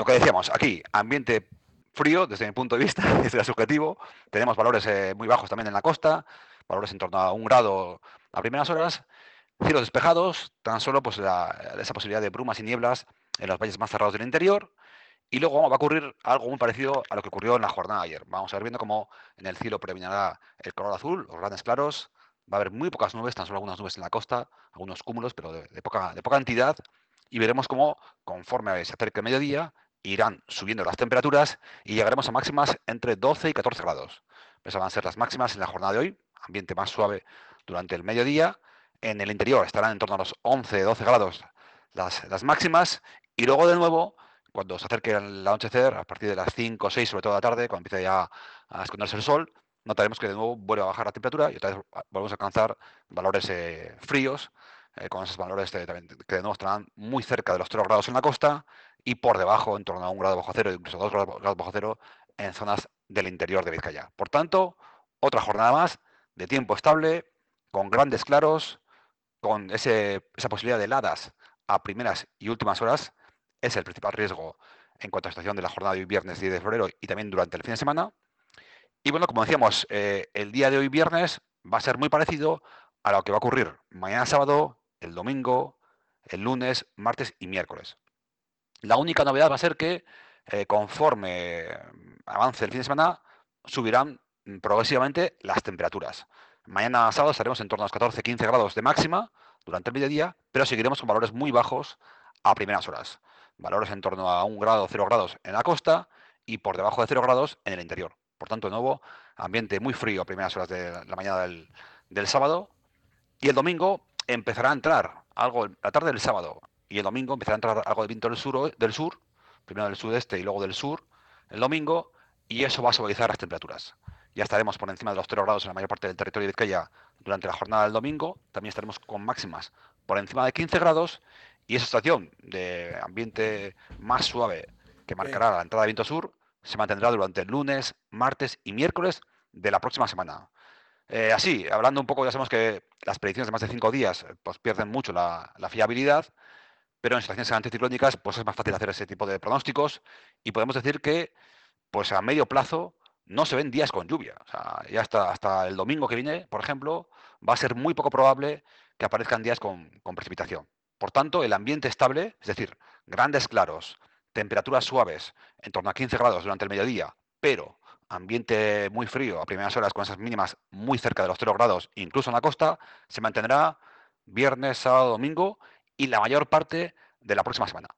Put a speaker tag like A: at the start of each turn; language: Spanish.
A: lo que decíamos, aquí, ambiente frío desde mi punto de vista, desde el subjetivo. Tenemos valores eh, muy bajos también en la costa, valores en torno a un grado a primeras horas. Cielos despejados, tan solo pues esa posibilidad de brumas y nieblas en los valles más cerrados del interior. Y luego va a ocurrir algo muy parecido a lo que ocurrió en la jornada de ayer. Vamos a ver viendo cómo en el cielo predominará el color azul, los grandes claros. Va a haber muy pocas nubes, tan solo algunas nubes en la costa, algunos cúmulos, pero de, poca, de poca entidad. Y veremos cómo, conforme se acerque el mediodía, irán subiendo las temperaturas y llegaremos a máximas entre 12 y 14 grados. Esas van a ser las máximas en la jornada de hoy, ambiente más suave durante el mediodía. En el interior estarán en torno a los 11, 12 grados las, máximas y luego de nuevo, cuando se acerque el anochecer, a partir de las 5 o 6, sobre todo de la tarde, cuando empiece ya a esconderse el sol, notaremos que de nuevo vuelve a bajar la temperatura y otra vez volvemos a alcanzar valores eh, fríos, eh, con esos valores que de nuevo estarán muy cerca de los 0 grados en la costa y por debajo, en torno a un grado bajo cero, incluso dos grados bajo cero, en zonas del interior de Vizcaya. Por tanto, otra jornada más de tiempo estable, con grandes claros, con esa posibilidad de heladas a primeras y últimas horas, es el principal riesgo en cuanto a la situación de la jornada de hoy viernes 10 de febrero y también durante el fin de semana. Y bueno, como decíamos, eh, el día de hoy viernes va a ser muy parecido a lo que va a ocurrir mañana sábado, el domingo, el lunes, martes y miércoles. La única novedad va a ser que eh, conforme avance el fin de semana, subirán progresivamente las temperaturas. Mañana sábado estaremos en torno a los 14-15 grados de máxima durante el mediodía, pero seguiremos con valores muy bajos a primeras horas. Valores en torno a 1 grado, 0 grados en la costa y por debajo de 0 grados en el interior. Por tanto, de nuevo, ambiente muy frío a primeras horas de la mañana del sábado. Y el domingo empezará a entrar algo, la tarde del sábado y el domingo empezará a entrar algo de viento del sur, del sur, primero del sudeste y luego del sur, el domingo, y eso va a suavizar las temperaturas. Ya estaremos por encima de los 0 grados en la mayor parte del territorio de Vizcaya durante la jornada del domingo, también estaremos con máximas por encima de 15 grados, y esa estación de ambiente más suave que marcará la entrada de viento sur se mantendrá durante el lunes, martes y miércoles de la próxima semana. Eh, así, hablando un poco, ya sabemos que las predicciones de más de cinco días pues, pierden mucho la, la fiabilidad, pero en situaciones anticiclónicas pues es más fácil hacer ese tipo de pronósticos y podemos decir que pues a medio plazo no se ven días con lluvia. O ya hasta, hasta el domingo que viene, por ejemplo, va a ser muy poco probable que aparezcan días con, con precipitación. Por tanto, el ambiente estable, es decir, grandes claros, temperaturas suaves, en torno a 15 grados durante el mediodía, pero ambiente muy frío a primeras horas con esas mínimas muy cerca de los 0 grados, incluso en la costa, se mantendrá viernes, sábado, domingo y la mayor parte de la próxima semana.